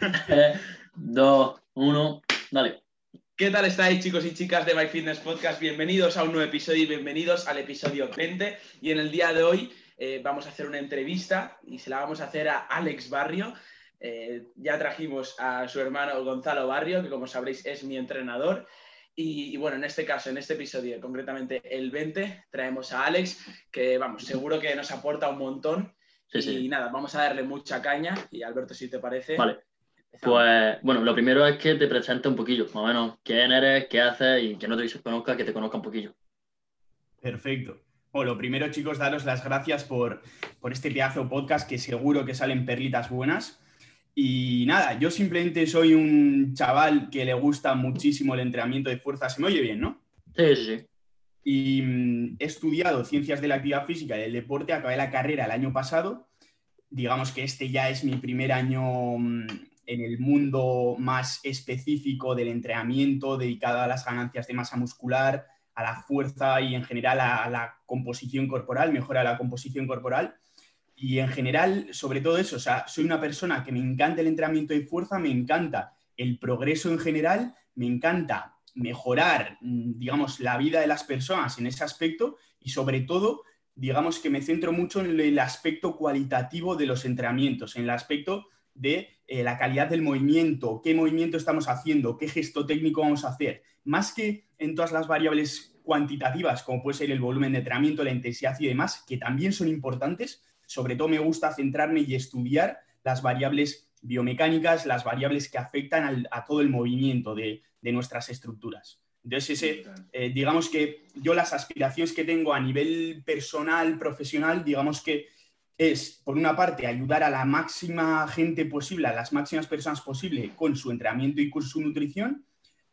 dos, uno, dale. ¿Qué tal estáis chicos y chicas de My Fitness Podcast? Bienvenidos a un nuevo episodio y bienvenidos al episodio 20. Y en el día de hoy eh, vamos a hacer una entrevista y se la vamos a hacer a Alex Barrio. Eh, ya trajimos a su hermano Gonzalo Barrio, que como sabréis es mi entrenador. Y, y, bueno, en este caso, en este episodio, concretamente el 20, traemos a Alex, que vamos, seguro que nos aporta un montón. Sí, y sí. nada, vamos a darle mucha caña. Y Alberto, si te parece. Vale. Pues bueno, lo primero es que te presente un poquillo, más o menos quién eres, qué haces y que no te conozca, que te conozca un poquillo. Perfecto. Bueno, lo primero, chicos, daros las gracias por, por este pedazo podcast que seguro que salen perlitas buenas. Y nada, yo simplemente soy un chaval que le gusta muchísimo el entrenamiento de fuerza. Se me oye bien, ¿no? Sí, sí, sí. Y mm, he estudiado ciencias de la actividad física y del deporte, acabé la carrera el año pasado. Digamos que este ya es mi primer año mm, en el mundo más específico del entrenamiento, dedicado a las ganancias de masa muscular, a la fuerza y en general a la composición corporal, mejora la composición corporal. Y en general, sobre todo eso, o sea, soy una persona que me encanta el entrenamiento de fuerza, me encanta el progreso en general, me encanta mejorar, mm, digamos, la vida de las personas en ese aspecto y sobre todo, digamos que me centro mucho en el aspecto cualitativo de los entrenamientos, en el aspecto de eh, la calidad del movimiento, qué movimiento estamos haciendo, qué gesto técnico vamos a hacer, más que en todas las variables cuantitativas, como puede ser el volumen de entrenamiento, la intensidad y demás, que también son importantes, sobre todo me gusta centrarme y estudiar las variables biomecánicas, las variables que afectan al, a todo el movimiento de, de nuestras estructuras. Entonces, eh, digamos que yo las aspiraciones que tengo a nivel personal, profesional, digamos que es, por una parte, ayudar a la máxima gente posible, a las máximas personas posible con su entrenamiento y con su nutrición.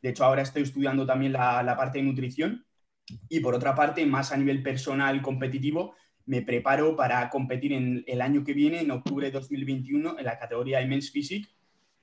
De hecho, ahora estoy estudiando también la, la parte de nutrición. Y por otra parte, más a nivel personal, competitivo, me preparo para competir en el año que viene, en octubre de 2021, en la categoría de Men's Physique,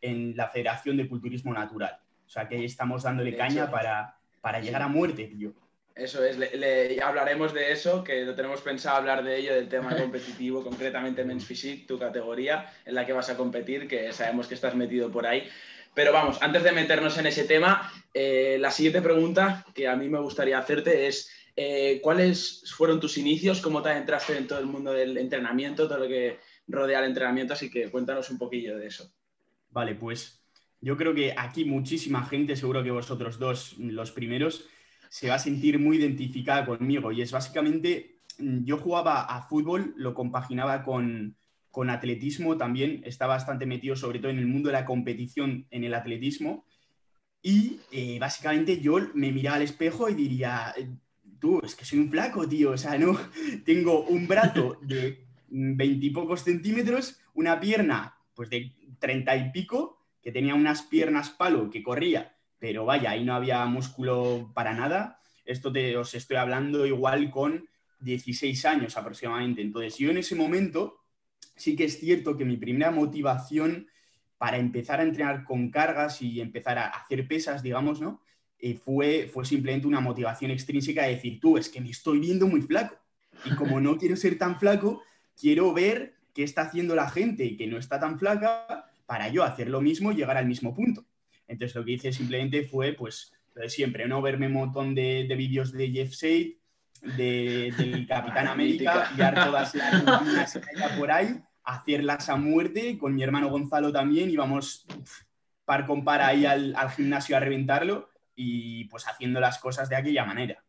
en la Federación de Culturismo Natural. O sea que ahí estamos dándole caña para, para llegar a muerte, tío. Eso es, le, le- hablaremos de eso, que lo tenemos pensado hablar de ello, del tema competitivo, concretamente Men's Physique, tu categoría en la que vas a competir, que sabemos que estás metido por ahí. Pero vamos, antes de meternos en ese tema, eh, la siguiente pregunta que a mí me gustaría hacerte es, eh, ¿cuáles fueron tus inicios? ¿Cómo te entraste en todo el mundo del entrenamiento, todo lo que rodea el entrenamiento? Así que cuéntanos un poquillo de eso. Vale, pues yo creo que aquí muchísima gente, seguro que vosotros dos, los primeros, se va a sentir muy identificada conmigo. Y es básicamente, mm, yo jugaba a fútbol, lo compaginaba con, con atletismo también, estaba bastante metido sobre todo en el mundo de la competición en el atletismo. Y eh, básicamente yo me miraba al espejo y diría, tú, es que soy un flaco, tío, o sea, no, tengo un brazo de veintipocos centímetros, una pierna pues de treinta y pico, que tenía unas piernas palo que corría, pero vaya, ahí no había músculo para nada. Esto te, os estoy hablando igual con 16 años aproximadamente. Entonces, yo en ese momento sí que es cierto que mi primera motivación para empezar a entrenar con cargas y empezar a hacer pesas, digamos, ¿no? Eh, fue, fue simplemente una motivación extrínseca de decir, tú, es que me estoy viendo muy flaco. Y como no quiero ser tan flaco, quiero ver qué está haciendo la gente que no está tan flaca para yo hacer lo mismo y llegar al mismo punto. Entonces lo que hice simplemente fue, pues, lo de siempre, ¿no? Verme un montón de, de vídeos de Jeff Sade, de, del Capitán América, pillar todas las rutinas que haya por ahí, hacerlas a muerte, con mi hermano Gonzalo también, íbamos par con par ahí al, al gimnasio a reventarlo y pues haciendo las cosas de aquella manera.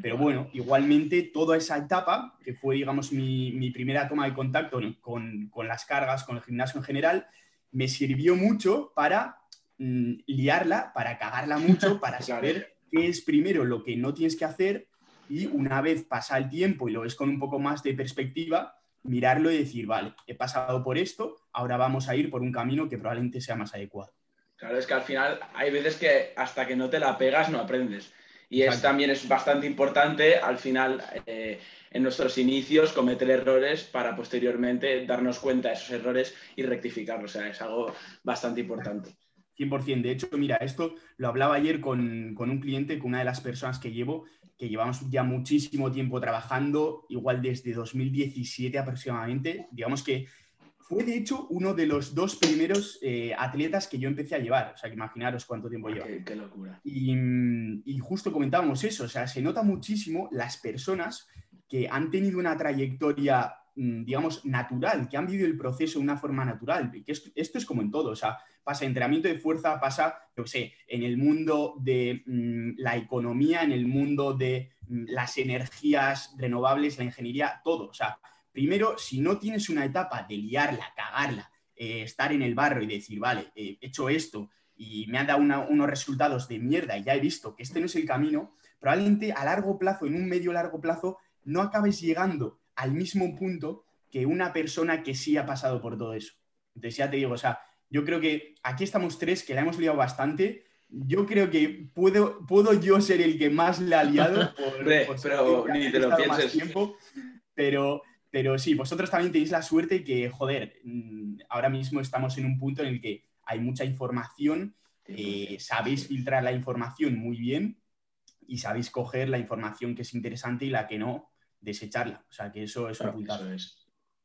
Pero bueno, igualmente toda esa etapa, que fue, digamos, mi, mi primera toma de contacto con, con, las cargas, con el gimnasio en general, me sirvió mucho para mm, liarla, para cagarla mucho, para saber qué es primero lo que no tienes que hacer y una vez pasa el tiempo y lo ves con un poco más de perspectiva, mirarlo y decir, vale, he pasado por esto, ahora vamos a ir por un camino que probablemente sea más adecuado. Claro, es que al final hay veces que hasta que no te la pegas no aprendes. Y es, también es bastante importante al final eh, en nuestros inicios cometer errores para posteriormente darnos cuenta de esos errores y rectificarlos. O sea, es algo bastante importante. 100%. De hecho, mira, esto lo hablaba ayer con, con un cliente, con una de las personas que llevo, que llevamos ya muchísimo tiempo trabajando, igual desde 2017 aproximadamente. Digamos que fue de hecho uno de los dos primeros eh, atletas que yo empecé a llevar. O sea, que imaginaros cuánto tiempo lleva. Qué, locura. Y, y, justo comentábamos eso. O sea, se nota muchísimo las personas que han tenido una trayectoria, digamos, natural, que han vivido el proceso de una forma natural. Que esto es como en todo. O sea, pasa entrenamiento de fuerza, pasa, yo sé, en el mundo de mm, la economía, en el mundo de mm, las energías renovables, la ingeniería, todo. O sea, primero, si no tienes una etapa de liarla, cagarla, eh, estar en el barro y decir, vale, he hecho esto y me han dado unos resultados de mierda y ya he visto que este no es el camino, probablemente a largo plazo, en un medio largo plazo, no acabes llegando al mismo punto que una persona que sí ha pasado por todo eso. Entonces ya te digo, o sea, yo creo que aquí estamos tres, que la hemos liado bastante. Yo creo que puedo, puedo yo ser el que más la ha liado. pero ni te lo pienses. Tiempo, pero, pero sí, vosotros también tenéis la suerte que, joder, mm, ahora mismo estamos en un punto en el que hay mucha información, eh, sabéis filtrar la información muy bien y sabéis coger la información que es interesante y la que no, desecharla. O sea, que eso es un puntazo.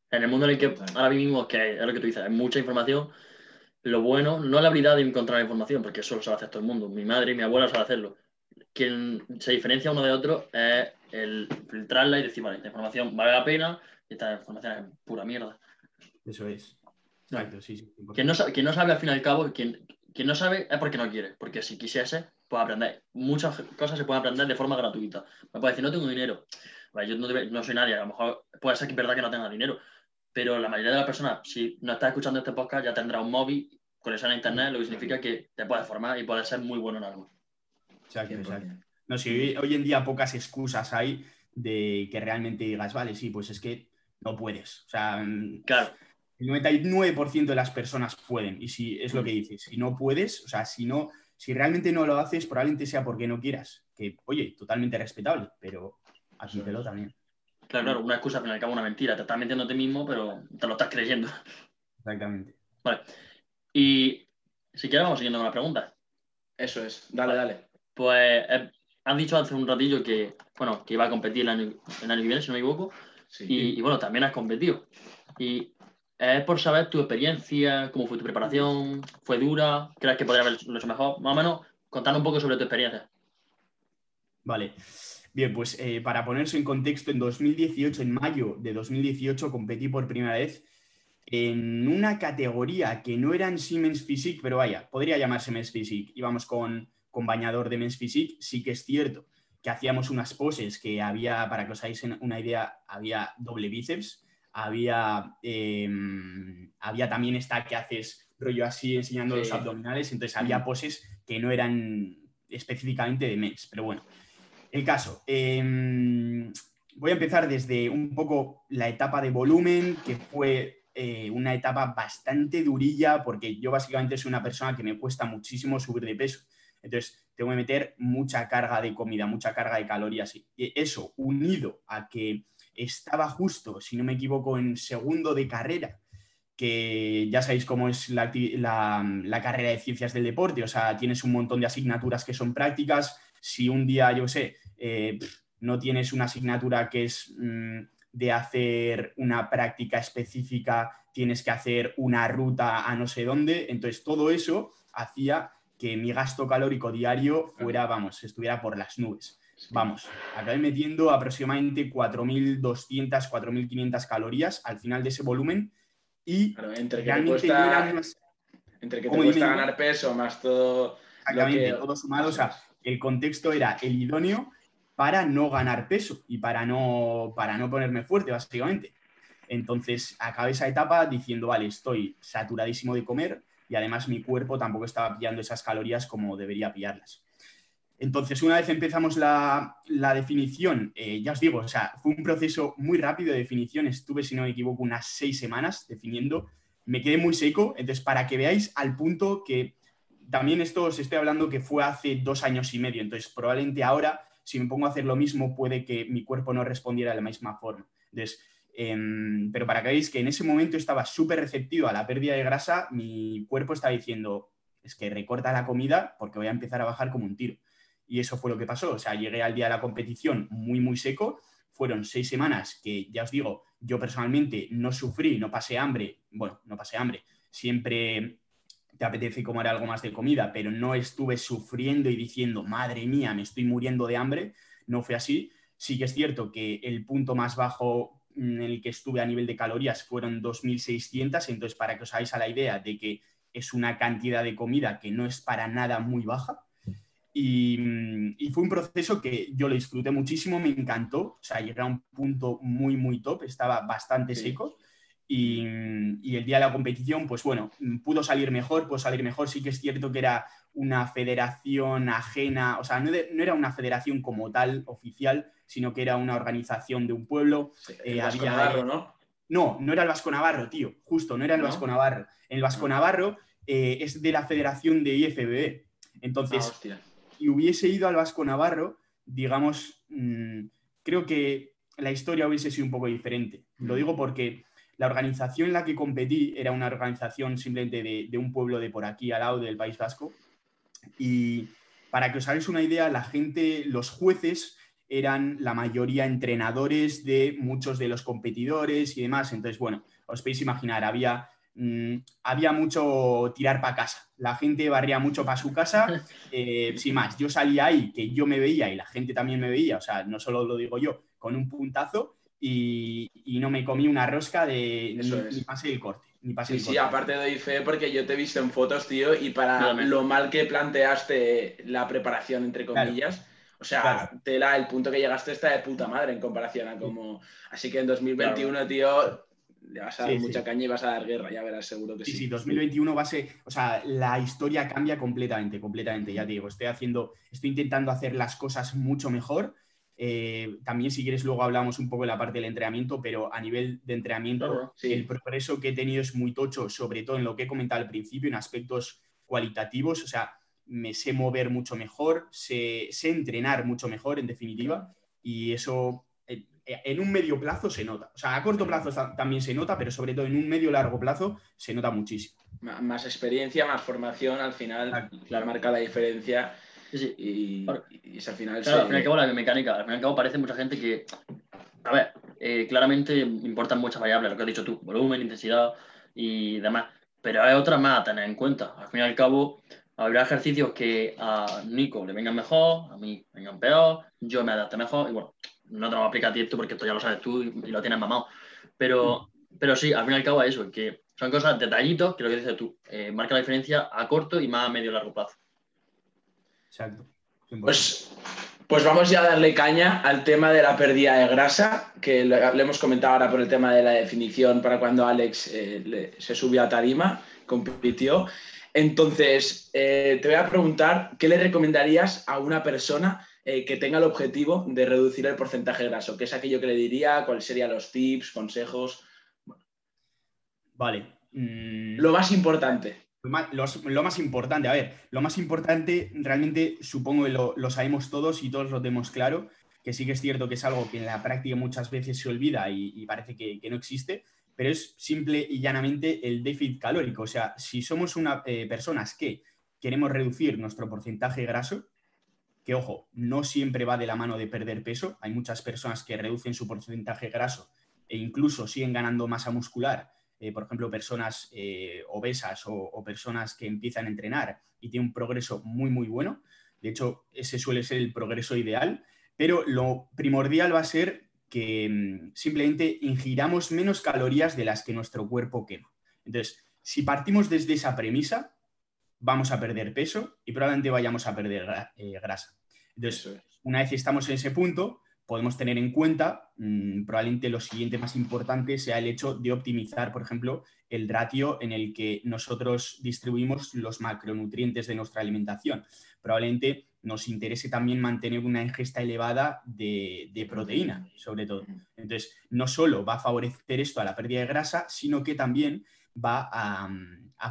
En el mundo en el que ahora vivimos, que es lo que tú dices, hay mucha información, lo bueno, no la habilidad de encontrar información, porque eso lo sabe hacer todo el mundo. Mi madre y mi abuela saben hacerlo. Quien se diferencia uno de otro es el filtrarla y decir, vale, esta información vale la pena, y esta información es pura mierda. Eso es. Exacto, sí, sí. Quien no, sabe, quien no sabe al fin y al cabo, quien, quien no sabe es porque no quiere, porque si quisiese, puede aprender. Muchas cosas se pueden aprender de forma gratuita. Me puede decir, no tengo dinero. Yo no, no, soy nadie, a lo mejor puede ser que es verdad que no tenga dinero, pero la mayoría de las personas, si no estás escuchando este podcast, ya tendrá un móvil conexión a internet, lo que significa que te puedes formar y puedes ser muy bueno en algo. Exacto, exacto. No, si hoy, en día pocas excusas hay de que realmente digas, vale, sí, pues es que no puedes. O sea, mm, claro. el 99% de las personas pueden. Y si es lo que dices, si no puedes, o sea, si no, si realmente no lo haces, probablemente sea porque no quieras. Que, oye, totalmente respetable, pero lo también. Claro, claro, una excusa, al fin y al cabo, una mentira. Te estás mintiendo a ti mismo, pero te lo estás creyendo. Exactamente. Vale. Y si quieres, vamos siguiendo con las preguntas. Eso es, dale, dale. Pues eh, has dicho hace un ratillo que, bueno, que iba a competir el año, el año que viene, si no me equivoco. Y, bueno, también has competido. Y es por saber tu experiencia, cómo fue tu preparación, fue dura, crees que podría haberlo hecho mejor, más o menos, contanos un poco sobre tu experiencia. Vale. Bien, pues eh, para ponerse en contexto, en 2018, en mayo de 2018, competí por primera vez en una categoría que no era en sí Men's Physique, pero vaya, podría llamarse Men's Physique. Íbamos con, con bañador de Men's Physique, sí que es cierto que hacíamos unas poses que había, para que os hagáis una idea, había doble bíceps, había, em, había también esta que haces rollo así enseñando los abdominales, entonces había poses que no eran específicamente de men's, pero bueno. El caso, em, voy a empezar desde un poco la etapa de volumen, que fue eh, una etapa bastante durilla porque yo básicamente soy una persona que me cuesta muchísimo subir de peso. Entonces, tengo que meter mucha carga de comida, mucha carga de calorías. Y eso, unido a que estaba justo, si no me equivoco, en segundo de carrera, que ya sabéis cómo es la, carrera de ciencias del deporte, o sea, tienes un montón de asignaturas que son prácticas. Si un día, yo sé, eh, no tienes una asignatura que es... Mm, de hacer una práctica específica, tienes que hacer una ruta a no sé dónde. Entonces, todo eso hacía que mi gasto calórico diario fuera, vamos, estuviera por las nubes. Vamos, acabé metiendo aproximadamente 4.200, 4.500 calorías al final de ese volumen y entre que te cuesta, entre que te cuesta ganar peso más todo... Exactamente, todo sumado, o sea, el contexto era el idóneo para no ganar peso y para no, para no ponerme fuerte, básicamente. Entonces acabé esa etapa diciendo, vale, estoy saturadísimo de comer y además mi cuerpo tampoco estaba pillando esas calorías como debería pillarlas. Entonces, una vez empezamos la, definición, eh, ya os digo, o sea, fue un proceso muy rápido de definición, estuve, si no me equivoco, unas seis semanas definiendo, me quedé muy seco, entonces para que veáis al punto que también esto os estoy hablando que fue hace dos años y medio, entonces probablemente ahora si me pongo a hacer lo mismo, puede que mi cuerpo no respondiera de la misma forma. Entonces, em, pero para que veáis que en ese momento estaba súper receptivo a la pérdida de grasa, mi cuerpo estaba diciendo, es que recorta la comida porque voy a empezar a bajar como un tiro. Y eso fue lo que pasó. O sea, llegué al día de la competición muy, muy seco. fueron seis semanas que, ya os digo, yo personalmente no sufrí, no pasé hambre, bueno, no pasé hambre, siempre te apetece comer algo más de comida, pero no estuve sufriendo y diciendo, madre mía, me estoy muriendo de hambre, no fue así. Sí que es cierto que el punto más bajo en el que estuve a nivel de calorías fueron 2.600, entonces para que os hagáis a la idea de que es una cantidad de comida que no es para nada muy baja. Y, fue un proceso que yo lo disfruté muchísimo, me encantó, o sea, llegué a un punto muy, muy top, estaba bastante seco. Y, el día de la competición, pues bueno, pudo salir mejor, pudo salir mejor. Sí que es cierto que era una federación ajena, o sea, no, era una federación como tal oficial, sino que era una organización de un pueblo. Eh, Vasco Navarro, ¿no? No, no era el Vasco Navarro, tío, justo, no era el Vasco Navarro. El Vasco Navarro eh, es de la federación de IFBB. Entonces, ah, y hubiese ido al Vasco Navarro, digamos, mm, creo que la historia hubiese sido un poco diferente. Lo mm. digo porque la organización en la que competí era una organización simplemente de, un pueblo de por aquí, al lado del País Vasco. Y para que os hagáis una idea, la gente, los jueces eran la mayoría entrenadores de muchos de los competidores y demás. Entonces, bueno, os podéis imaginar, había, mm, había mucho tirar para casa. La gente barría mucho para su casa. Eh, sin más, yo salía ahí, que yo me veía y la gente también me veía, o sea, no solo lo digo yo, con un puntazo y, no me comí una rosca de ni, pase el corte. Ni sí, sí, aparte doy fe porque yo te he visto en fotos, tío, y para lo mal que planteaste la preparación, entre comillas, o sea, tela, el punto que llegaste está de puta madre en comparación a como... Así que en 2021, tío, le vas a dar mucha caña y vas a dar guerra, ya verás, seguro que sí. Sí, sí, 2021 va a ser, o sea, la historia cambia completamente, completamente, ya digo, estoy haciendo, estoy intentando hacer las cosas mucho mejor eh, también, si quieres, luego hablamos un poco de la parte del entrenamiento, pero a nivel de entrenamiento, el progreso que he tenido es muy tocho, sobre todo en lo que he comentado al principio, en aspectos cualitativos. O sea, me sé mover mucho mejor, sé, entrenar mucho mejor, en definitiva, y eso eh, en un medio plazo se nota. O sea, a corto plazo también se nota, pero sobre todo en un medio largo plazo se nota muchísimo. Más experiencia, más formación, al final la marca la diferencia y, al final. Claro, al fin y al cabo, la mecánica, al fin y al cabo, parece mucha gente que. A ver, eh, claramente importan muchas variables, lo que has dicho tú, volumen, intensidad y demás. Pero hay otras más a tener en cuenta. Al fin y al cabo, habrá ejercicios que a Nico le vengan mejor, a mí vengan peor, yo me adapte mejor. Y bueno, no te lo voy a aplicar a ti esto porque esto ya lo sabes tú y, lo tienes mamado. Pero, pero sí, al fin y al cabo, eso, que son cosas, detallitos que lo que dices tú, eh, marca la diferencia a corto y más a medio y largo plazo. Exacto. Pues, pues vamos ya a darle caña al tema de la pérdida de grasa, que le, hemos comentado ahora por el tema de la definición para cuando Alex eh, se subió a tarima, compitió. Entonces, eh, te voy a preguntar, ¿qué le recomendarías a una persona eh, que tenga el objetivo de reducir el porcentaje graso? ¿Qué es aquello que le diría? ¿Cuáles serían los tips, consejos? Vale. Mm. Lo más importante lo más importante, a ver, lo más importante realmente supongo que lo, sabemos todos y todos lo tenemos claro, que sí que es cierto que es algo que en la práctica muchas veces se olvida y, parece que, no existe, pero es simple y llanamente el déficit calórico. O sea, si somos una, eh, personas que queremos reducir nuestro porcentaje graso, que ojo, no siempre va de la mano de perder peso, hay muchas personas que reducen su porcentaje graso e incluso siguen ganando masa muscular eh, por ejemplo, personas eh, obesas o, personas que empiezan a entrenar y tienen un progreso muy, muy bueno. De hecho, ese suele ser el progreso ideal, pero lo primordial va a ser que mm, simplemente ingiramos menos calorías de las que nuestro cuerpo quema. Entonces, si partimos desde esa premisa, vamos a perder peso y probablemente vayamos a perder eh, grasa. Entonces, una vez estamos en ese punto, podemos tener en cuenta, mm, probablemente lo siguiente más importante sea el hecho de optimizar, por ejemplo, el ratio en el que nosotros distribuimos los macronutrientes de nuestra alimentación. Probablemente nos interese también mantener una ingesta elevada de, proteína, sobre todo. Entonces, no solo va a favorecer esto a la pérdida de grasa, sino que también va a,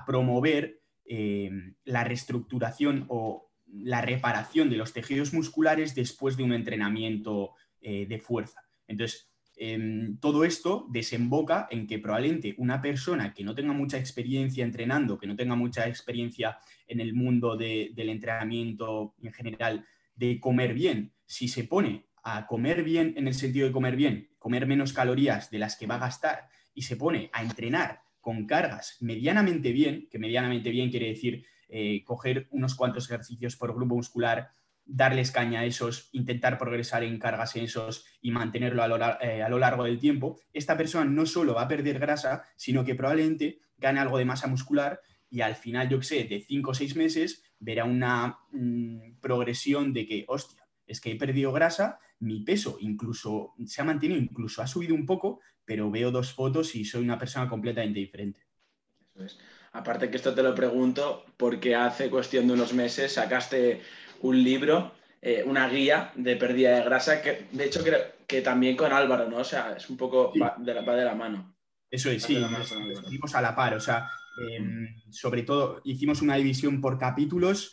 promover eh, la reestructuración o la reparación de los tejidos musculares después de un entrenamiento eh, de fuerza. Entonces, em, todo esto desemboca en que probablemente una persona que no tenga mucha experiencia entrenando, que no tenga mucha experiencia en el mundo del entrenamiento en general, de comer bien, si se pone a comer bien en el sentido de comer bien, comer menos calorías de las que va a gastar y se pone a entrenar con cargas medianamente bien, que medianamente bien quiere decir eh, coger unos cuantos ejercicios por grupo muscular, darles caña a esos, intentar progresar en cargas en esos y mantenerlo a lo, eh, a lo, largo del tiempo, esta persona no solo va a perder grasa, sino que probablemente gane algo de masa muscular y al final, yo que sé, de 5 o 6 meses verá una mm, progresión de que, hostia, es que he perdido grasa, mi peso incluso se ha mantenido, incluso ha subido un poco, pero veo dos fotos y soy una persona completamente diferente. Eso es. Aparte que esto te lo pregunto porque hace cuestión de unos meses sacaste un libro, eh, una guía de pérdida de grasa, que de hecho creo que también con Álvaro, ¿no? O sea, es un poco va, de la, de la mano. Eso es, sí, estuvimos a la par, o sea, em, sobre todo hicimos una división por capítulos,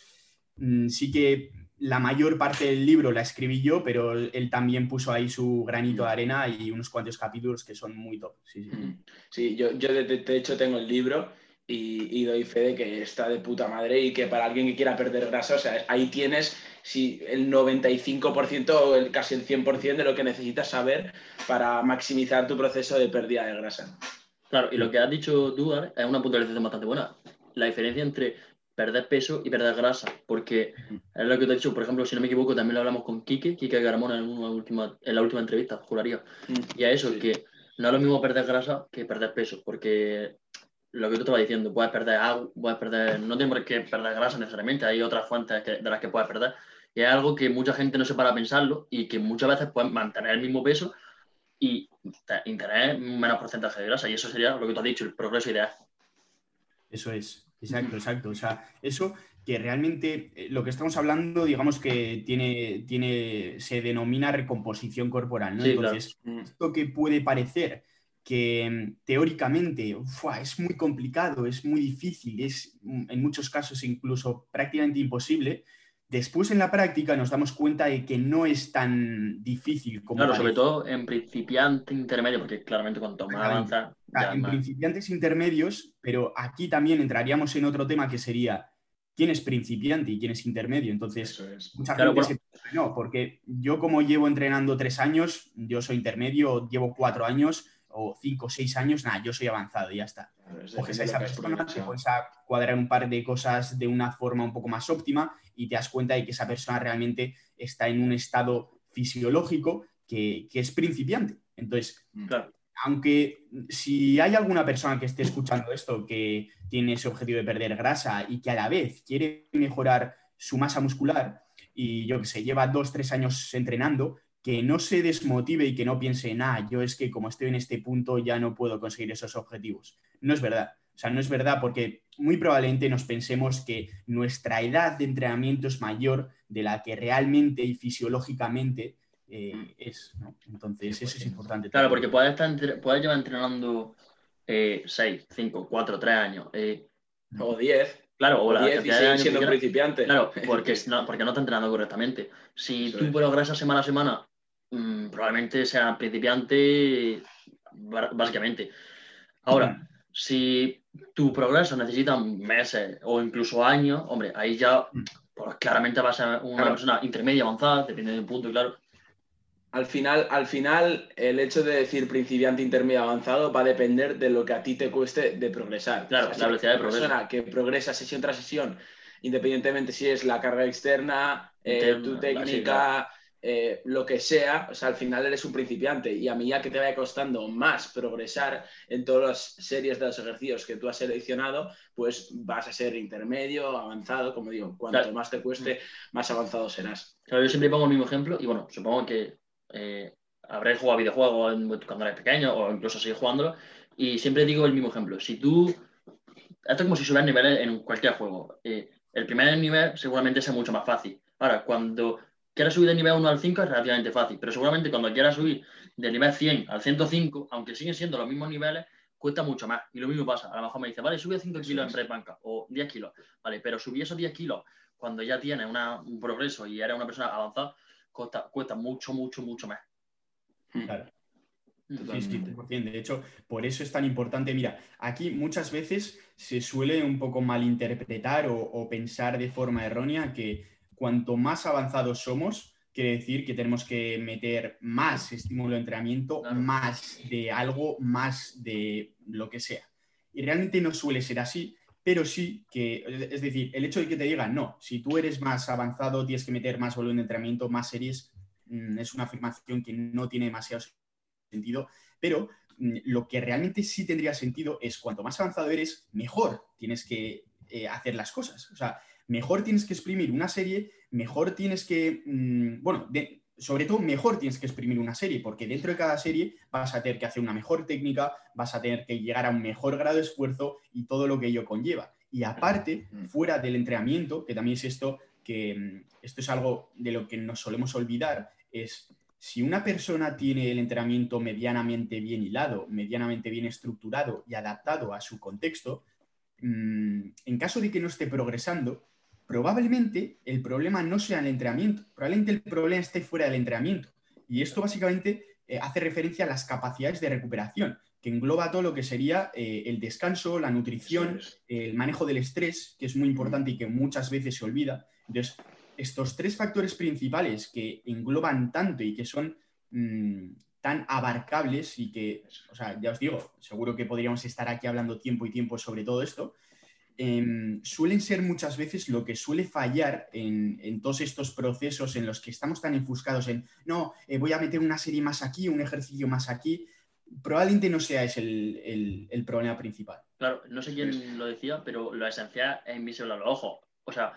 mm, sí que la mayor parte del libro la escribí yo, pero él también puso ahí su granito de arena y unos cuantos capítulos que son muy top. Sí, sí. sí yo, yo de, de, hecho tengo el libro y, doy fe de que está de puta madre y que para alguien que quiera perder grasa, o sea, ahí tienes si el 95% o el, casi el 100% de lo que necesitas saber para maximizar tu proceso de pérdida de grasa. Claro, y lo que has dicho tú, es una puntualización bastante buena. La diferencia entre perder peso y perder grasa, porque es lo que te he dicho, por ejemplo, si no me equivoco, también lo hablamos con Kike, Kike Garamona en, una última, en la última entrevista, juraría. Y a eso, que no es lo mismo perder grasa que perder peso, porque lo que tú estabas diciendo, puedes perder agua, puedes perder, no tienes por qué perder grasa necesariamente, hay otras fuentes de las que puedes perder. Y es algo que mucha gente no se para a pensarlo y que muchas veces puedes mantener el mismo peso y, tener menos porcentaje de grasa. Y eso sería lo que tú has dicho, el progreso ideal. Eso es, exacto, exacto. O sea, eso que realmente eh, lo que estamos hablando, digamos que tiene, tiene, se denomina recomposición corporal, ¿no? Entonces, esto que puede parecer que teóricamente es muy complicado, es muy difícil, es mm, en muchos casos incluso prácticamente imposible, después en la práctica nos damos cuenta de que no es tan difícil como... Claro, sobre todo en principiante intermedio, porque claramente cuanto más avanza... en principiantes intermedios, pero aquí también entraríamos en otro tema que sería quién es principiante y quién es intermedio. Entonces, mucha gente se no, porque yo como llevo entrenando tres años, yo soy intermedio, llevo cuatro años, o cinco o seis años, nada, yo soy avanzado y ya está. Coges a esa persona, te pones a cuadrar un par de cosas de una forma un poco más óptima y te das cuenta de que esa persona realmente está en un estado fisiológico que, es principiante. Entonces, mm. aunque si hay alguna persona que esté escuchando esto que tiene ese objetivo de perder grasa y que a la vez quiere mejorar su masa muscular y yo que sé, lleva dos, tres años entrenando, que no se desmotive y que no piense, nada, yo es que como estoy en este punto ya no puedo conseguir esos objetivos. No es verdad. O sea, no es verdad porque muy probablemente nos pensemos que nuestra edad de entrenamiento es mayor de la que realmente y fisiológicamente eh, es. Entonces, eso es importante. Claro, porque puedes, estar llevar entrenando 6, 5, 4, 3 años. Eh, o 10. Claro, o, la 10 y siendo principiante. Claro, porque no, porque no está entrenando correctamente. Si tú progresas semana a semana Mm, probablemente sea principiante, básicamente. Ahora, si tu progreso necesita meses o incluso años, hombre, ahí ya mm. pues, claramente vas a ser una persona intermedia avanzada, depende del punto, claro. Al final, al final, el hecho de decir principiante, intermedio, avanzado va a depender de lo que a ti te cueste de progresar. Claro, la velocidad de progreso. persona que progresa sesión tras sesión, independientemente si es la carga externa, eh, tu técnica, eh, lo que sea, o sea, al final eres un principiante y a mí ya que te vaya costando más progresar en todas las series de los ejercicios que tú has seleccionado, pues vas a ser intermedio, avanzado, como digo, cuanto más te cueste, más avanzado serás. Claro, yo siempre pongo el mismo ejemplo y bueno, supongo que eh, habréis jugado videojuegos cuando eres pequeño o incluso seguir jugándolo y siempre digo el mismo ejemplo. Si tú, esto es como si subieras niveles en cualquier juego. Eh, el primer nivel seguramente sea mucho más fácil. Ahora, cuando quieras subir de nivel 1 al 5 es relativamente fácil, pero seguramente cuando quieras subir de nivel 100 al 105, aunque siguen siendo los mismos niveles, cuesta mucho más. Y lo mismo pasa. A lo mejor me dice, vale, sube 5 kilos en press banca o 10 kilos. Vale, pero subir esos 10 kilos cuando ya tienes un progreso y eres una persona avanzada, cuesta, cuesta mucho, mucho, mucho más. Hmm. Claro. Sí, sí, de hecho, por eso es tan importante. Mira, aquí muchas veces se suele un poco malinterpretar o, o pensar de forma errónea que cuanto más avanzados somos, quiere decir que tenemos que meter más estímulo de entrenamiento, más de algo, más de lo que sea. Y realmente no suele ser así, pero sí que, es decir, el hecho de que te digan, no, si tú eres más avanzado, tienes que meter más volumen de entrenamiento, más series, mm, es una afirmación que no tiene demasiado sentido, pero mm, lo que realmente sí tendría sentido es cuanto más avanzado eres, mejor tienes que eh, hacer las cosas. O sea, mejor tienes que exprimir una serie, mejor tienes que, mm, bueno, sobre todo mejor tienes que exprimir una serie, porque dentro de cada serie vas a tener que hacer una mejor técnica, vas a tener que llegar a un mejor grado de esfuerzo y todo lo que ello conlleva. Y aparte, fuera del entrenamiento, que también es esto, que mm, esto es algo de lo que nos solemos olvidar, es si una persona tiene el entrenamiento medianamente bien hilado, medianamente bien estructurado y adaptado a su contexto, mm, en caso de que no esté progresando, probablemente el problema no sea el entrenamiento, probablemente el problema esté fuera del entrenamiento. Y esto básicamente eh, hace referencia a las capacidades de recuperación, que engloba todo lo que sería eh, el descanso, la nutrición, el manejo del estrés, que es muy importante y que muchas veces se olvida. Entonces, estos tres factores principales que engloban tanto y que son mm, tan abarcables y que, o sea, ya os digo, seguro que podríamos estar aquí hablando tiempo y tiempo sobre todo esto, Em, suelen ser muchas veces lo que suele fallar en, todos estos procesos en los que estamos tan enfuscados en, no, eh, voy a meter una serie más aquí, un ejercicio más aquí, probablemente no sea ese el, problema principal. Claro, no sé quién lo decía, pero lo esencial es invisible a los ojos. O sea,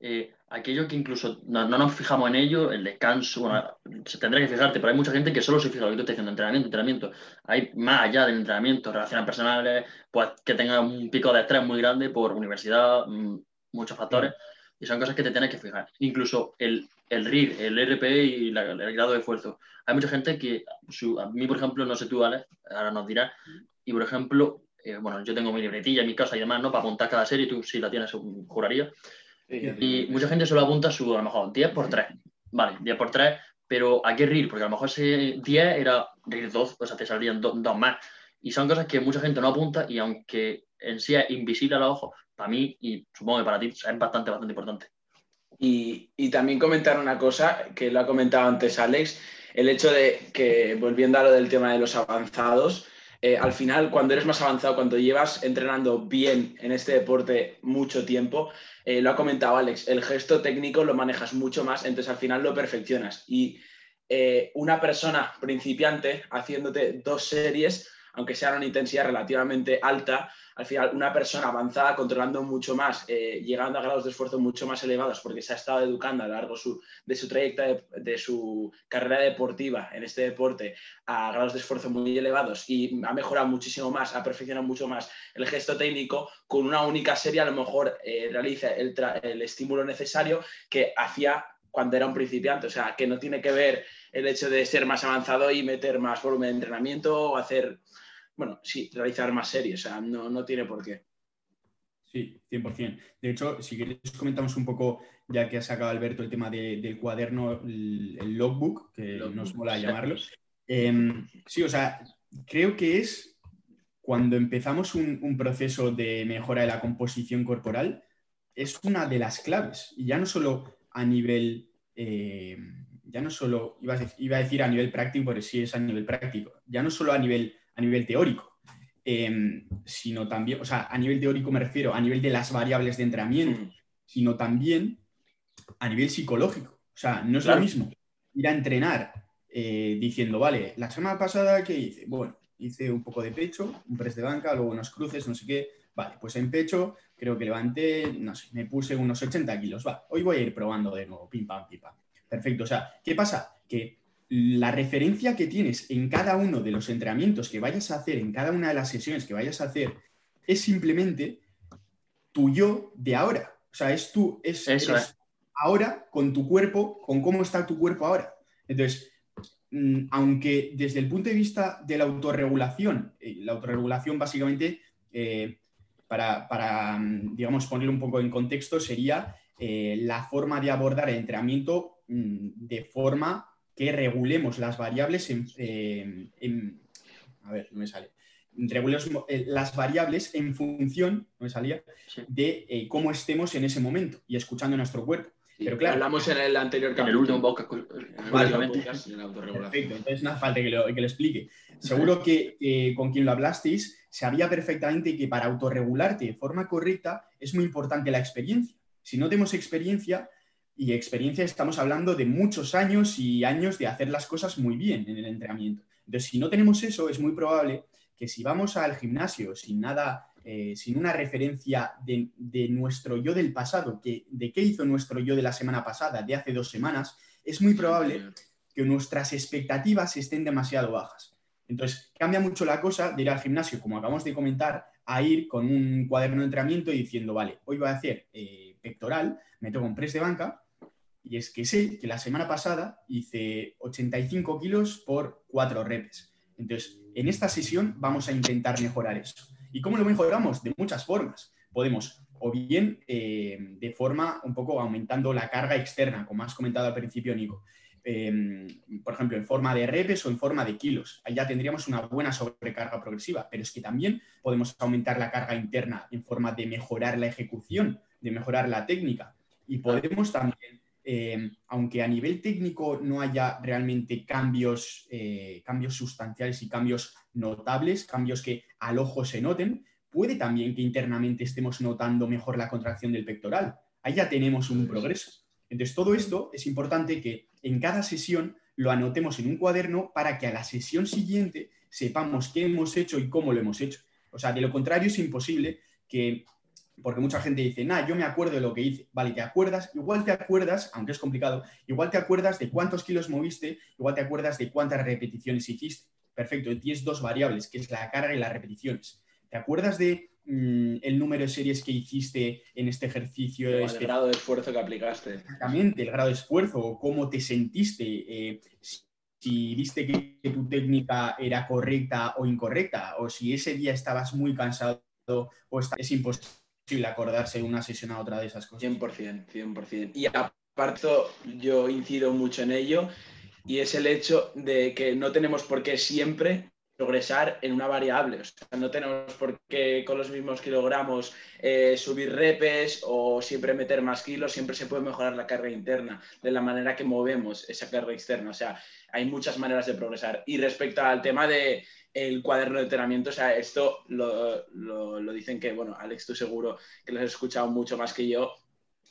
eh, aquello que incluso no, nos fijamos en ello, el descanso, bueno, se tendrá que fijarte, pero hay mucha gente que solo se fija lo que tú estás diciendo, entrenamiento, entrenamiento. Hay más allá del entrenamiento, relaciones personales, pues que tenga un pico de estrés muy grande por universidad, mm, muchos factores, y son cosas que te tienes que fijar. Incluso el, el RIR, el RP y el grado de esfuerzo. Hay mucha gente que, a mí, por ejemplo, no sé tú, Alex, ahora nos dirás, y por ejemplo, eh, bueno, yo tengo mi libretilla en mi casa y demás, ¿no? Para apuntar cada serie, tú si la tienes, juraría. Y mucha gente solo apunta su, a lo mejor, 10 por 3. Vale, 10 por 3, pero ¿a qué RIR? Porque a lo mejor ese 10 era RIR 2, o sea, te salían dos más. Y son cosas que mucha gente no apunta y aunque en sí es invisible a los ojos, para mí y supongo que para ti es bastante, bastante importante. Y, y, también comentar una cosa que lo ha comentado antes Alex, el hecho de que, volviendo a lo del tema de los avanzados, eh, al final, cuando eres más avanzado, cuando llevas entrenando bien en este deporte mucho tiempo, eh, lo ha comentado Alex, el gesto técnico lo manejas mucho más, entonces al final lo perfeccionas. Y eh, una persona principiante haciéndote dos series, aunque sean una intensidad relativamente alta, al final una persona avanzada, controlando mucho más, eh, llegando a grados de esfuerzo mucho más elevados, porque se ha estado educando a lo largo de su trayectoria, de, su carrera deportiva en este deporte, a grados de esfuerzo muy elevados y ha mejorado muchísimo más, ha perfeccionado mucho más el gesto técnico, con una única serie a lo mejor eh, realiza el estímulo necesario que hacía cuando era un principiante. O sea, que no tiene que ver el hecho de ser más avanzado y meter más volumen de entrenamiento o hacer bueno, sí, realizar más series, o sea, no, tiene por qué. Sí, 100%. De hecho, si queréis comentamos un poco, ya que ha sacado Alberto el tema del cuaderno, el, logbook, que nos mola llamarlo. Em, sí, o sea, creo que es cuando empezamos un, proceso de mejora de la composición corporal, es una de las claves. Y ya no solo a nivel, em, ya no solo, iba a, decir, iba a decir a nivel práctico, pero sí es a nivel práctico, ya no solo a nivel a nivel teórico, em, sino también, o sea, a nivel teórico me refiero a nivel de las variables de entrenamiento, sino también a nivel psicológico. O sea, no es lo mismo ir a entrenar eh, diciendo, vale, la semana pasada, ¿qué hice? Bueno, hice un poco de pecho, un press de banca, luego unos cruces, no sé qué. Vale, pues en pecho creo que levanté, no sé, me puse unos 80 kilos. Va, hoy voy a ir probando de nuevo, pim, pam, pim, pam. Perfecto. O sea, ¿qué pasa? Que la referencia que tienes en cada uno de los entrenamientos que vayas a hacer, en cada una de las sesiones que vayas a hacer, es simplemente tu yo de ahora. O sea, es tú, es, ahora con tu cuerpo, con cómo está tu cuerpo ahora. Entonces, mm, aunque desde el punto de vista de la autorregulación, eh, la autorregulación básicamente, eh, para, mm, digamos, poner un poco en contexto, sería eh, la forma de abordar el entrenamiento mm, de forma que regulemos las variables en, a ver, no me sale. Regulemos eh, las variables en función, no me salía, de eh, cómo estemos en ese momento y escuchando nuestro cuerpo. Pero claro, hablamos en el anterior En el último podcast. en el Vale. último podcast, autorregulación. Perfecto, entonces no hace falta que lo, que lo explique. Seguro que eh, con quien lo hablasteis sabía perfectamente que para autorregularte de forma correcta es muy importante la experiencia. Si no tenemos experiencia, y experiencia estamos hablando de muchos años y años de hacer las cosas muy bien en el entrenamiento. Entonces, si no tenemos eso, es muy probable que si vamos al gimnasio sin nada, eh, sin una referencia de, de nuestro yo del pasado, que, de qué hizo nuestro yo de la semana pasada, de hace dos semanas, es muy probable que nuestras expectativas estén demasiado bajas. Entonces, cambia mucho la cosa de ir al gimnasio, como acabamos de comentar, a ir con un cuaderno de entrenamiento y diciendo, vale, hoy voy a hacer eh, pectoral, me toco un press de banca, y es que sé que la semana pasada hice 85 kilos por 4 reps. Entonces, en esta sesión vamos a intentar mejorar eso. ¿Y cómo lo mejoramos? De muchas formas. Podemos, o bien eh, de forma un poco aumentando la carga externa, como has comentado al principio, Nico. Eh, por ejemplo, en forma de repes o en forma de kilos. Ahí ya tendríamos una buena sobrecarga progresiva, pero es que también podemos aumentar la carga interna en forma de mejorar la ejecución, de mejorar la técnica. Y podemos también, eh, aunque a nivel técnico no haya realmente cambios, eh, cambios sustanciales y cambios notables, cambios que al ojo se noten, puede también que internamente estemos notando mejor la contracción del pectoral. Ahí ya tenemos un progreso. Entonces, todo esto es importante que en cada sesión lo anotemos en un cuaderno para que a la sesión siguiente sepamos qué hemos hecho y cómo lo hemos hecho. O sea, de lo contrario es imposible que, porque mucha gente dice, nah, yo me acuerdo de lo que hice. Vale, te acuerdas, igual te acuerdas, aunque es complicado, igual te acuerdas de cuántos kilos moviste, igual te acuerdas de cuántas repeticiones hiciste. Perfecto, tienes dos variables, que es la carga y las repeticiones. ¿Te acuerdas de mm, el número de series que hiciste en este ejercicio? El específico? grado de esfuerzo que aplicaste. exactamente el grado de esfuerzo o cómo te sentiste, eh, si- viste que, que tu técnica era correcta o incorrecta, o si ese día estabas muy cansado o esta- es imposible acordarse de una sesión a otra de esas cosas. 100%, 100%. Y aparte, yo incido mucho en ello, y es el hecho de que no tenemos por qué siempre progresar en una variable. O sea, no tenemos por qué con los mismos kilogramos eh, subir repes o siempre meter más kilos, siempre se puede mejorar la carga interna de la manera que movemos esa carga externa. O sea, hay muchas maneras de progresar. Y respecto al tema de el cuaderno de entrenamiento, o sea, esto lo, lo- lo dicen que, bueno, Alex, tú seguro que lo has escuchado mucho más que yo,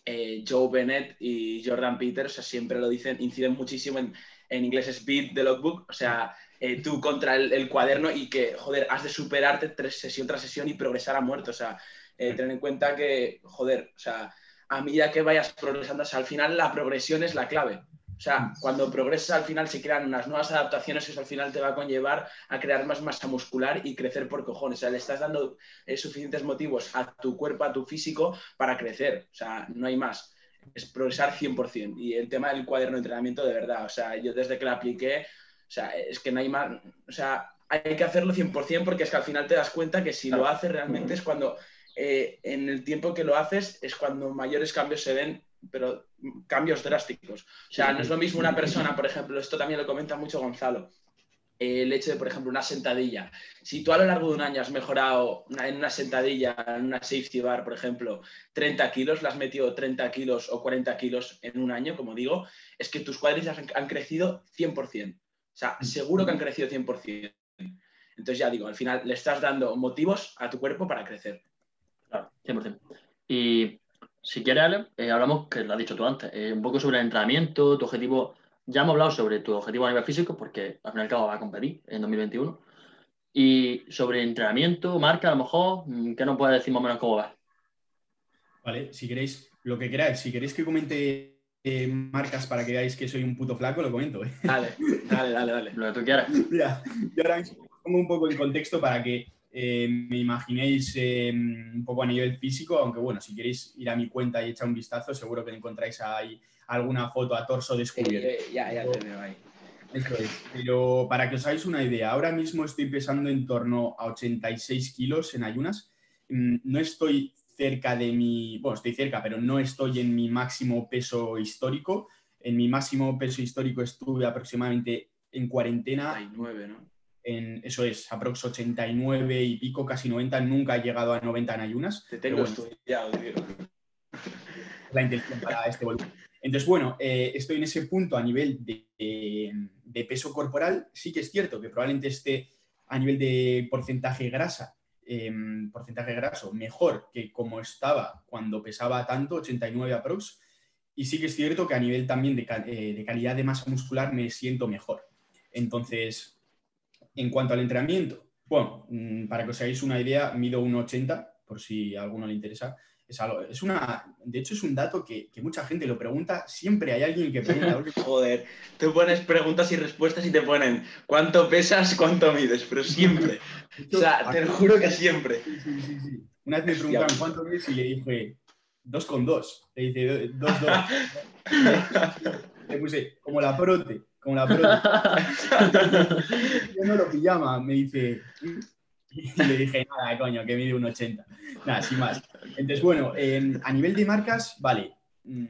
eh, Joe Bennett y Jordan Peters o sea, siempre lo dicen, inciden muchísimo en, en inglés es beat the logbook, o sea, eh, tú contra el, el cuaderno y que, joder, has de superarte tres, sesión tras sesión y progresar a muerto, o sea, eh, ten en cuenta que, joder, o sea, a medida que vayas progresando, o sea, al final la progresión es la clave. O sea, cuando progresas al final se crean unas nuevas adaptaciones que eso al final te va a conllevar a crear más masa muscular y crecer por cojones. O sea, le estás dando eh, suficientes motivos a tu cuerpo, a tu físico para crecer. O sea, no hay más. Es progresar 100%. Y el tema del cuaderno de entrenamiento, de verdad, o sea, yo desde que lo apliqué, o sea, es que no hay más. O sea, hay que hacerlo 100% porque es que al final te das cuenta que si lo haces realmente es cuando, eh, en el tiempo que lo haces, es cuando mayores cambios se ven, pero cambios drásticos. O sea, no es lo mismo una persona, por ejemplo, esto también lo comenta mucho Gonzalo, el hecho de, por ejemplo, una sentadilla. Si tú a lo largo de un año has mejorado en una sentadilla, en una safety bar, por ejemplo, 30 kilos, le has metido 30 kilos o 40 kilos en un año, como digo, es que tus han, han crecido 100%. O sea, seguro que han crecido 100%. Entonces, ya digo, al final le estás dando motivos a tu cuerpo para crecer. Claro, 100%. Y si quieres, Ale, eh, hablamos, que lo has dicho tú antes, eh, un poco sobre el entrenamiento, tu objetivo. Ya hemos hablado sobre tu objetivo a nivel físico, porque al fin y al cabo va a competir en 2021. Y sobre entrenamiento, marca, a lo mejor, mm, ¿qué nos puedes decir más o menos cómo va? Vale, si queréis, lo que queráis, si queréis que comente eh, marcas para que veáis que soy un puto flaco, lo comento. ¿eh? Dale, dale, dale, dale. Lo que tú quieras. Mira, yo ahora pongo un poco en contexto para que eh, me imaginéis eh, un poco a nivel físico, aunque bueno, si queréis ir a mi cuenta y echar un vistazo, seguro que encontráis ahí alguna foto a torso descubierto. Eh, ya, ya te veo ahí. Eso es. Pero para que os hagáis una idea, ahora mismo estoy pesando en torno a 86 kilos en ayunas. Mm, No estoy cerca de mi, bueno, estoy cerca, pero no estoy en mi máximo peso histórico. En mi máximo peso histórico estuve aproximadamente en cuarentena, Hay nueve, ¿no? En, eso es, aprox 89 y pico, casi 90. Nunca he llegado a 90 en ayunas. Te tengo bueno, estudiado, tío. la intención para este volumen. Entonces, bueno, eh, estoy en ese punto a nivel de, peso corporal. Sí que es cierto que probablemente esté a nivel de porcentaje grasa, em, porcentaje graso, mejor que como estaba cuando pesaba tanto, 89 aprox. Y sí que es cierto que a nivel también de, eh, de calidad de masa muscular me siento mejor. Entonces, en cuanto al entrenamiento, bueno, mm, para que os hagáis una idea, mido 1,80, por si a alguno le interesa. Es, algo, es una, de hecho, es un dato que, mucha gente lo pregunta. Siempre hay alguien que pregunta. Joder, tú pones preguntas y respuestas y te ponen cuánto pesas, cuánto mides, pero siempre. o sea, te lo juro que siempre. Sí, sí, sí, Una vez me preguntaron cuánto mides y le dije dos con dos. Le dice dos, dos. le puse como la prote, como la. Yo no lo pijama, me dice, y le dije, nada, coño, que mide un 80. Nada, sin más. Entonces, bueno, a nivel de marcas, vale. Mm,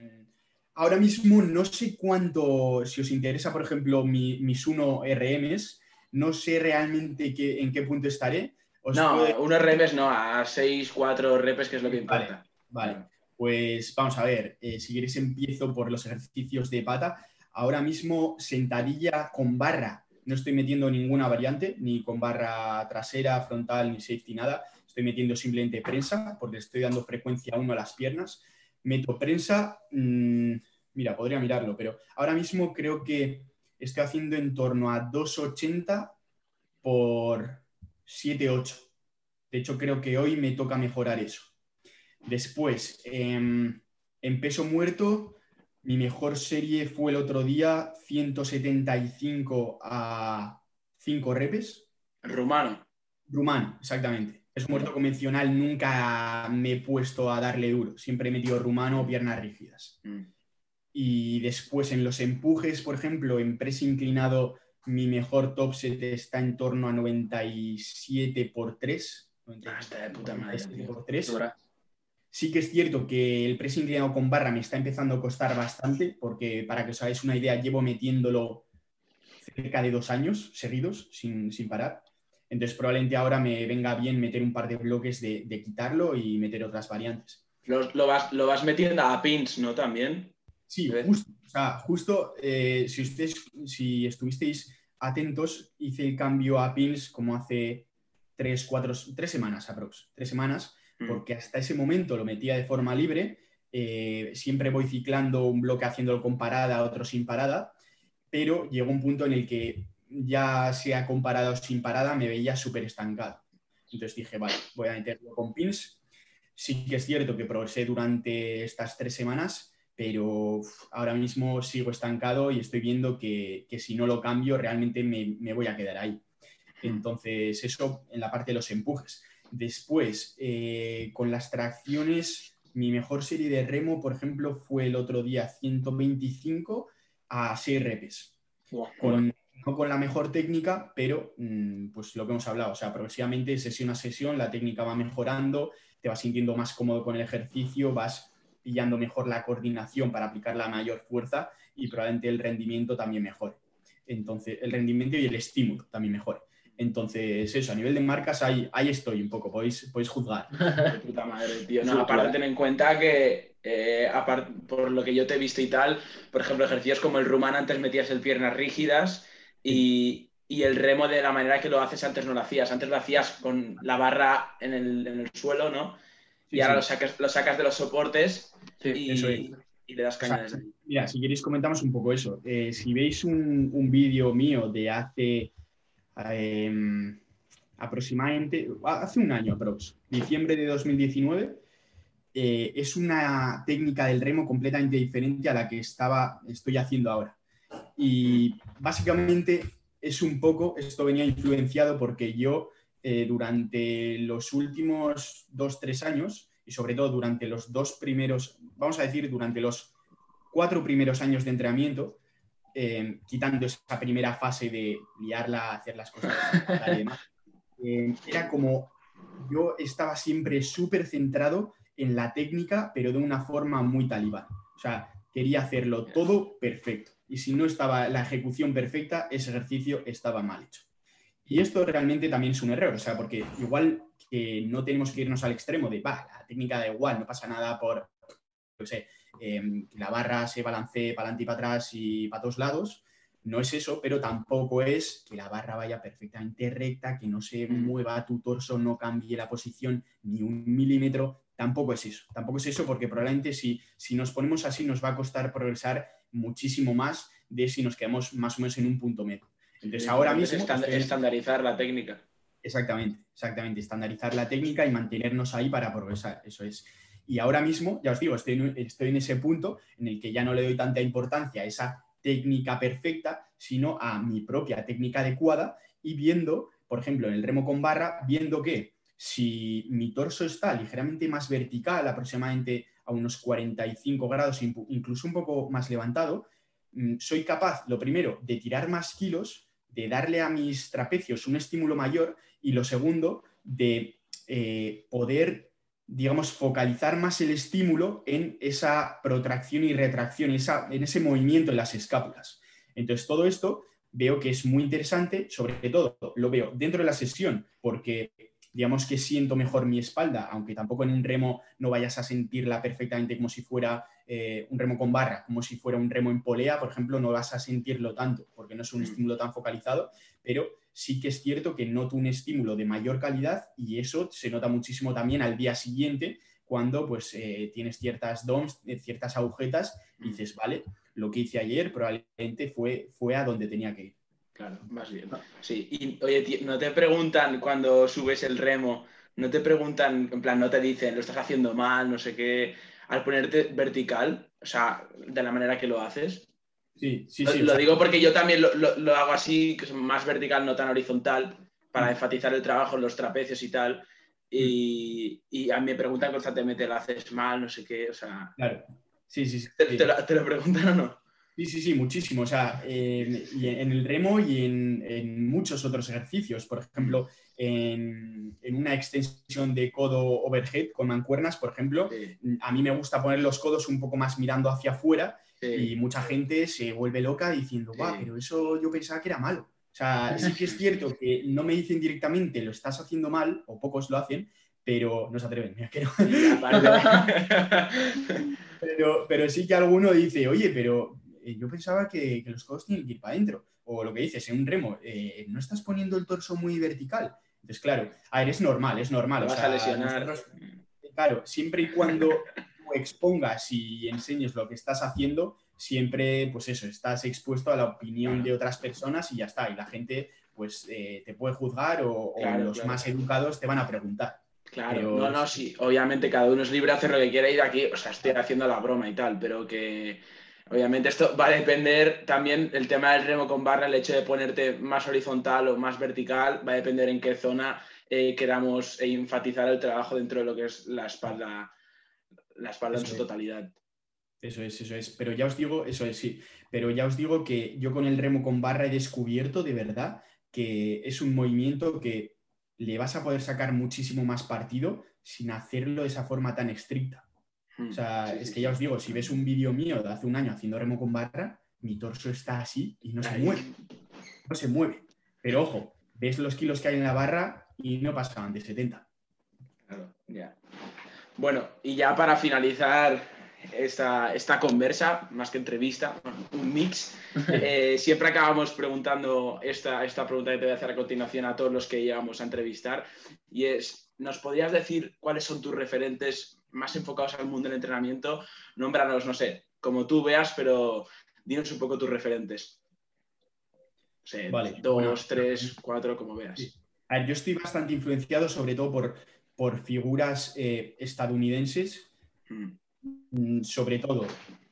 ahora mismo no sé cuánto, si os interesa, por ejemplo, mis 1 RMs, no sé realmente qué, en qué punto estaré. no, 1 RMs no, a 6, 4 repes, que es lo que importa. Vale, pues vamos a ver, eh, si queréis empiezo por los ejercicios de pata. Ahora mismo sentadilla con barra no estoy metiendo ninguna variante, ni con barra trasera, frontal, ni safety, nada. Estoy metiendo simplemente prensa, porque estoy dando frecuencia uno a las piernas. Meto prensa, mm, mira, podría mirarlo, pero ahora mismo creo que estoy haciendo en torno a 2,80 por 7,8. De hecho, creo que hoy me toca mejorar eso. Después, em, en peso muerto, mi mejor serie fue el otro día 175 a 5 repes. Rumano. Rumano, exactamente. Es muerto convencional, nunca me he puesto a darle duro. Siempre he metido rumano o piernas rígidas. Mm. Y después en los empujes, por ejemplo, en press inclinado, mi mejor top set está en torno a 97 por 3. Ah, está de puta madre. Por 3. Sí que es cierto que el press inclinado con barra me está empezando a costar bastante, porque para que os hagáis una idea, llevo metiéndolo cerca de dos años seguidos, sin, parar. Entonces probablemente ahora me venga bien meter un par de bloques de, quitarlo y meter otras variantes. Lo, vas, metiendo a pins, ¿no? También. Sí, justo. O sea, justo eh, si ustedes, si estuvisteis atentos, hice el cambio a pins como hace tres, cuatro, tres semanas aprox. Tres semanas. Porque hasta ese momento lo metía de forma libre, eh, siempre voy ciclando un bloque haciéndolo con parada, otro sin parada, pero llegó un punto en el que ya sea con parada o sin parada me veía súper estancado. Entonces dije, vale, voy a meterlo con pins. Sí que es cierto que progresé durante estas tres semanas, pero ahora mismo sigo estancado y estoy viendo que, si no lo cambio realmente me, me voy a quedar ahí. Entonces, eso en la parte de los empujes. Después, eh, con las tracciones, mi mejor serie de remo, por ejemplo, fue el otro día 125 a 6 repes. no con la mejor técnica, pero mm, pues lo que hemos hablado, o sea, progresivamente, sesión a sesión, la técnica va mejorando, te vas sintiendo más cómodo con el ejercicio, vas pillando mejor la coordinación para aplicar la mayor fuerza y probablemente el rendimiento también mejore. Entonces, el rendimiento y el estímulo también mejore. Entonces, eso, a nivel de marcas, ahí, ahí estoy un poco, podéis, podéis juzgar. De puta madre, tío. No, aparte, ten en cuenta que, eh, por lo que yo te he visto y tal, por ejemplo, ejercicios como el rumán, antes metías el piernas rígidas y, el remo de la manera que lo haces antes no lo hacías. Antes lo hacías con la barra en el, suelo, ¿no? y ahora Lo, sacas, lo sacas de los soportes y, le das caña Mira, si queréis comentamos un poco eso. Eh, si veis un, un vídeo mío de hace Em, aproximadamente, hace un año aprox, diciembre de 2019, eh, es una técnica del remo completamente diferente a la que estaba, estoy haciendo ahora. Y básicamente es un poco, esto venía influenciado porque yo eh, durante los últimos dos, tres años, y sobre todo durante los dos primeros, vamos a decir, durante los cuatro primeros años de entrenamiento, eh, quitando esa primera fase de liarla, hacer las cosas y demás, eh, era como yo estaba siempre súper centrado en la técnica, pero de una forma muy talibán. O sea, quería hacerlo todo perfecto. Y si no estaba la ejecución perfecta, ese ejercicio estaba mal hecho. Y esto realmente también es un error, o sea, porque igual que no tenemos que irnos al extremo de, va, la técnica da igual, no pasa nada por, no sé, em, que la barra se balancee para adelante y para atrás y para todos lados. No es eso, pero tampoco es que la barra vaya perfectamente recta, que no se Mm. mueva tu torso, no cambie la posición ni un milímetro. Tampoco es eso. Tampoco es eso porque probablemente si, si nos ponemos así nos va a costar progresar muchísimo más de si nos quedamos más o menos en un punto medio. Entonces ahora mismo... Estan- estoy- estandarizar la técnica. Exactamente, exactamente. Estandarizar la técnica y mantenernos ahí para progresar. Eso es. Y ahora mismo, ya os digo, estoy en, estoy en ese punto en el que ya no le doy tanta importancia a esa técnica perfecta, sino a mi propia técnica adecuada y viendo, por ejemplo, en el remo con barra, viendo que si mi torso está ligeramente más vertical, aproximadamente a unos 45 grados, incluso un poco más levantado, mm, soy capaz, lo primero, de tirar más kilos, de darle a mis trapecios un estímulo mayor y lo segundo, de eh, poder, digamos, focalizar más el estímulo en esa protracción y retracción, esa- en ese movimiento en las escápulas. Entonces, todo esto veo que es muy interesante, sobre todo lo veo dentro de la sesión, porque digamos que siento mejor mi espalda, aunque tampoco en un remo no vayas a sentirla perfectamente como si fuera eh, un remo con barra, como si fuera un remo en polea, por ejemplo, no vas a sentirlo tanto, porque no es un Mm. estímulo tan focalizado, pero sí que es cierto que noto un estímulo de mayor calidad y eso se nota muchísimo también al día siguiente cuando pues eh, tienes ciertas DOMs, eh, ciertas agujetas y dices, vale, lo que hice ayer probablemente fue, fue a donde tenía que ir. Claro, más bien. Sí, y oye, tío, no te preguntan cuando subes el remo, no te preguntan, en plan, no te dicen, lo estás haciendo mal, no sé qué, al ponerte vertical, o sea, de la manera que lo haces. Sí, sí, lo sí. lo digo porque yo también lo, lo- lo hago así, que es más vertical, no tan horizontal, para Mm. enfatizar el trabajo en los trapecios y tal. Y, y a mí me preguntan constantemente, ¿lo haces mal? No sé qué, o sea, Claro. Sí, sí, sí. ¿te, sí. te lo, te lo preguntan o no? Sí, sí, sí, muchísimo. O sea, en, y en el remo y en, en muchos otros ejercicios. Por ejemplo, en, en una extensión de codo overhead con mancuernas, por ejemplo, Sí, a mí me gusta poner los codos un poco más mirando hacia afuera sí. y mucha gente se vuelve loca diciendo, guau, Sí. pero eso yo pensaba que era malo. O sea, sí que es cierto que no me dicen directamente lo estás haciendo mal, o pocos lo hacen, pero no se atreven. mira que no. Pero, pero sí que alguno dice, oye, pero eh, yo pensaba que, que los codos tienen que ir para adentro. O lo que dices, en un remo, eh, no estás poniendo el torso muy vertical. Entonces, claro, a ver, es normal, es normal. Te o vas sea, a lesionar. nosotros- claro, siempre y cuando tú expongas y enseñes lo que estás haciendo, siempre, pues eso, estás expuesto a la opinión de otras personas y ya está. Y la gente, pues, eh, te puede juzgar o, los claro. más educados te van a preguntar. Claro, Pero- no, no, sí, obviamente cada uno es libre de hacer lo que quiera ir aquí, o sea, estoy haciendo la broma y tal, pero que obviamente esto va a depender también el tema del remo con barra, el hecho de ponerte más horizontal o más vertical, va a depender en qué zona eh, queramos enfatizar el trabajo dentro de lo que es la espalda, la espalda en su es. totalidad. Eso es, eso es. Pero ya os digo, eso es, sí. Pero ya os digo que yo con el remo con barra he descubierto de verdad que es un movimiento que le vas a poder sacar muchísimo más partido sin hacerlo de esa forma tan estricta. O sea, Sí, es que ya os digo, si ves un vídeo mío de hace un año haciendo remo con barra, mi torso está así y no se mueve. No se mueve. Pero ojo, ves los kilos que hay en la barra y no pasaban de 70. Claro, ya. Bueno, y ya para finalizar esta, esta conversa, más que entrevista, un mix, eh, siempre acabamos preguntando esta, esta pregunta que te voy a hacer a continuación a todos los que llegamos a entrevistar, y es, ¿nos podrías decir cuáles son tus referentes más enfocados al mundo del entrenamiento? Nómbranos, no sé, como tú veas, pero dinos un poco tus referentes. No sé, Vale, dos, bueno. tres, cuatro, como veas. Sí. A ver, yo estoy bastante influenciado sobre todo por, por figuras eh, estadounidenses Mm. Mm, sobre todo,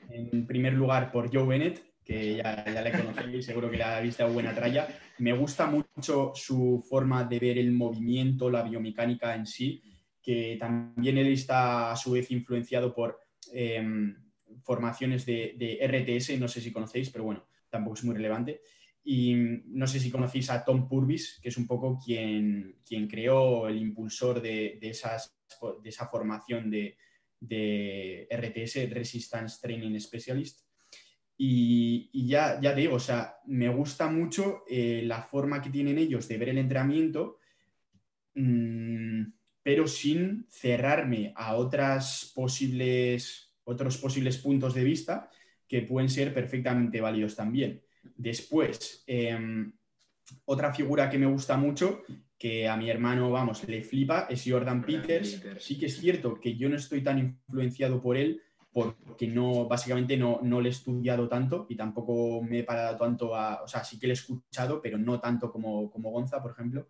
en primer lugar, por Joe Bennett, que ya, ya le conocéis, seguro que la habéis dado buena tralla. Me gusta mucho su forma de ver el movimiento, la biomecánica en sí, que también él está a su vez influenciado por em, formaciones de, de RTS, no sé si conocéis, pero bueno, tampoco es muy relevante. Y mm, no sé si conocéis a Tom Purvis, que es un poco quien, quien creó el impulsor de, de esas, de esa formación de, de RTS, Resistance Training Specialist. Y, y ya, ya te digo, o sea, me gusta mucho eh, la forma que tienen ellos de ver el entrenamiento, mm, pero sin cerrarme a otras posibles otros posibles puntos de vista que pueden ser perfectamente válidos también. Después, em, otra figura que me gusta mucho, que a mi hermano, vamos, le flipa, es Jordan Peters. Sí que es cierto que yo no estoy tan influenciado por él porque no, básicamente no, no le he estudiado tanto y tampoco me he parado tanto a, o sea, sí que le he escuchado, pero no tanto como, como Gonza, por ejemplo.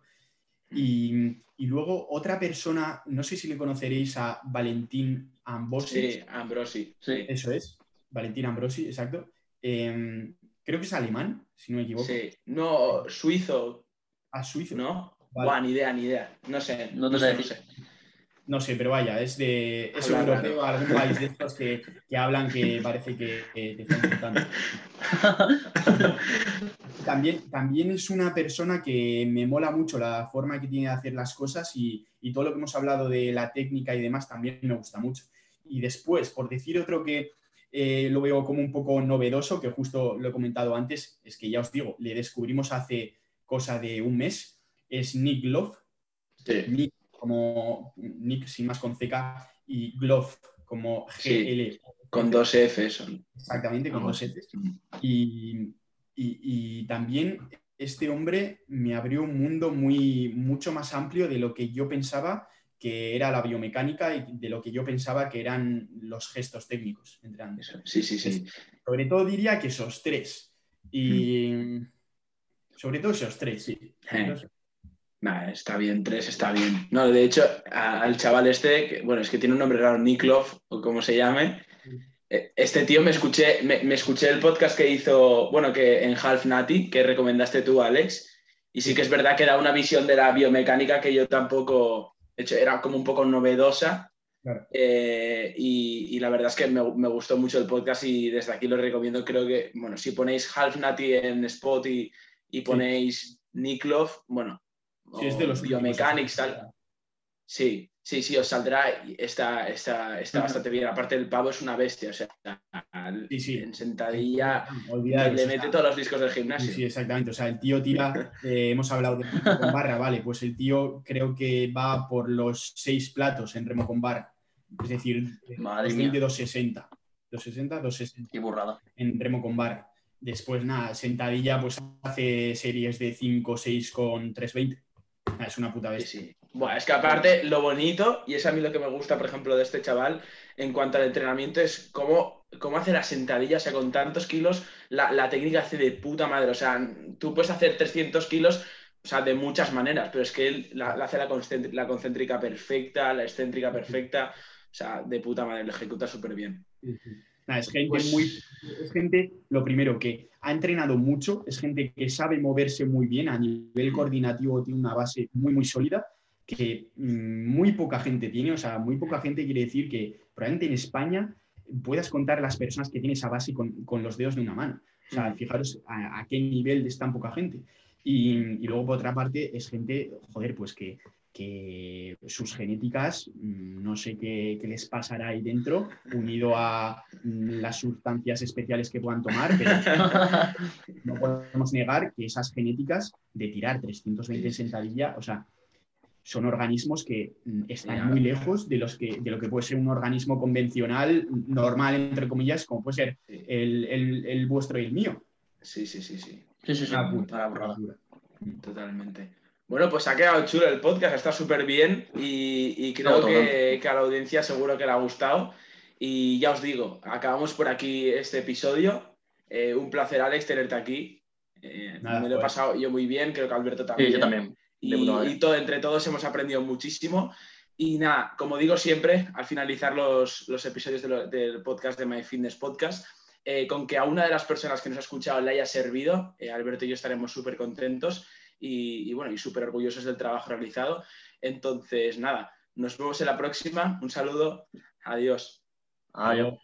Y, y, luego otra persona, no sé si le conoceréis a Valentín Ambrosi. Sí, Ambrosi, sí. Eso es, Valentín Ambrosi, exacto. Eh, creo que es alemán, si no me equivoco. Sí, no, suizo. Ah, suizo. ¿No? Vale. Buah, ni idea, ni idea. No sé, no te sé, no sé. No sé, pero vaya, es de es europeo, algún país de estos que, que hablan que parece que, que te están insultando. también, también es una persona que me mola mucho la forma que tiene de hacer las cosas y, y, todo lo que hemos hablado de la técnica y demás también me gusta mucho. Y después, por decir otro que eh, lo veo como un poco novedoso, que justo lo he comentado antes, es que ya os digo, le descubrimos hace cosa de un mes, es Nick Love. Sí. Nick como Nick sin más con CK y Glove como GL. Sí, con dos Fs. Exactamente, con dos Fs. Y, y, y, también este hombre me abrió un mundo muy, mucho más amplio de lo que yo pensaba que era la biomecánica y de lo que yo pensaba que eran los gestos técnicos. Ambos. Sí, sí, sí. Sobre todo diría que esos tres. Y mm. sobre todo esos tres, sí. Eh. Nah, está bien, tres está bien. No, de hecho, al chaval este, que, bueno, es que tiene un nombre raro, Niklov, o como se llame. Este tío me escuché, me, me, escuché el podcast que hizo, bueno, que en Half Natty, que recomendaste tú, Alex. Y sí que es verdad que da una visión de la biomecánica que yo tampoco, de hecho, era como un poco novedosa. Claro. Eh, y, y, la verdad es que me, me, gustó mucho el podcast y desde aquí lo recomiendo. Creo que, bueno, si ponéis Half Natty en Spot y, y ponéis sí. Niklov, bueno, Sí, es de los biomechanics, tal. Sí, sí, sí, os saldrá. Está, está, está bastante bien. Aparte, el pavo es una bestia. O sea, sí, sí. en sentadilla Olvidar, le mete todos los discos del gimnasio. Sí, exactamente. O sea, el tío tira. Eh, hemos hablado de remo con barra, vale. Pues el tío creo que va por los seis platos en remo con barra. Es decir, Madre 20, 260. 260, 260. Qué burrada. En remo con barra. Después, nada, sentadilla, pues hace series de 5, 6 con 320. Es una puta bestia. Sí, sí. Bueno, es que aparte lo bonito, y es a mí lo que me gusta, por ejemplo, de este chaval, en cuanto al entrenamiento, es cómo, cómo hace la sentadilla, o sea, con tantos kilos, la, la, técnica hace de puta madre. O sea, tú puedes hacer 300 kilos, o sea, de muchas maneras, pero es que él la, la hace la, la, concéntrica perfecta, la excéntrica perfecta, o sea, de puta madre, lo ejecuta súper bien. Es gente pues... muy. Es gente, lo primero, que ha entrenado mucho, es gente que sabe moverse muy bien, a nivel coordinativo tiene una base muy, muy sólida, que mmm, muy poca gente tiene, o sea, muy poca gente quiere decir que probablemente en España puedas contar las personas que tienen esa base con, con los dedos de una mano. O sea, fijaros a, a qué nivel es tan poca gente. Y, y, luego, por otra parte, es gente, joder, pues que, que sus genéticas, no sé qué, qué, les pasará ahí dentro, unido a las sustancias especiales que puedan tomar, pero no podemos negar que esas genéticas de tirar 320 en sentadilla, o sea, son organismos que están muy lejos de, los que, de lo que puede ser un organismo convencional, normal, entre comillas, como puede ser el, el, el vuestro y el mío. Sí, sí, sí, sí. Sí, sí, sí. Una puta, Una Totalmente. Bueno, pues ha quedado chulo el podcast, está súper bien y, y creo no, que, que, a la audiencia seguro que le ha gustado. Y ya os digo, acabamos por aquí este episodio. Eh, un placer, Alex, tenerte aquí. Eh, Nada, me lo he pues. pasado yo muy bien, creo que Alberto también. Sí, yo también. Y, y todo, entre todos hemos aprendido muchísimo. Y nada, como digo siempre, al finalizar los, los episodios de lo, del podcast de My Fitness Podcast, eh, con que a una de las personas que nos ha escuchado le haya servido, eh, Alberto y yo estaremos súper contentos y, y, bueno, y súper orgullosos del trabajo realizado. Entonces, nada, nos vemos en la próxima. Un saludo. Adiós. Adiós.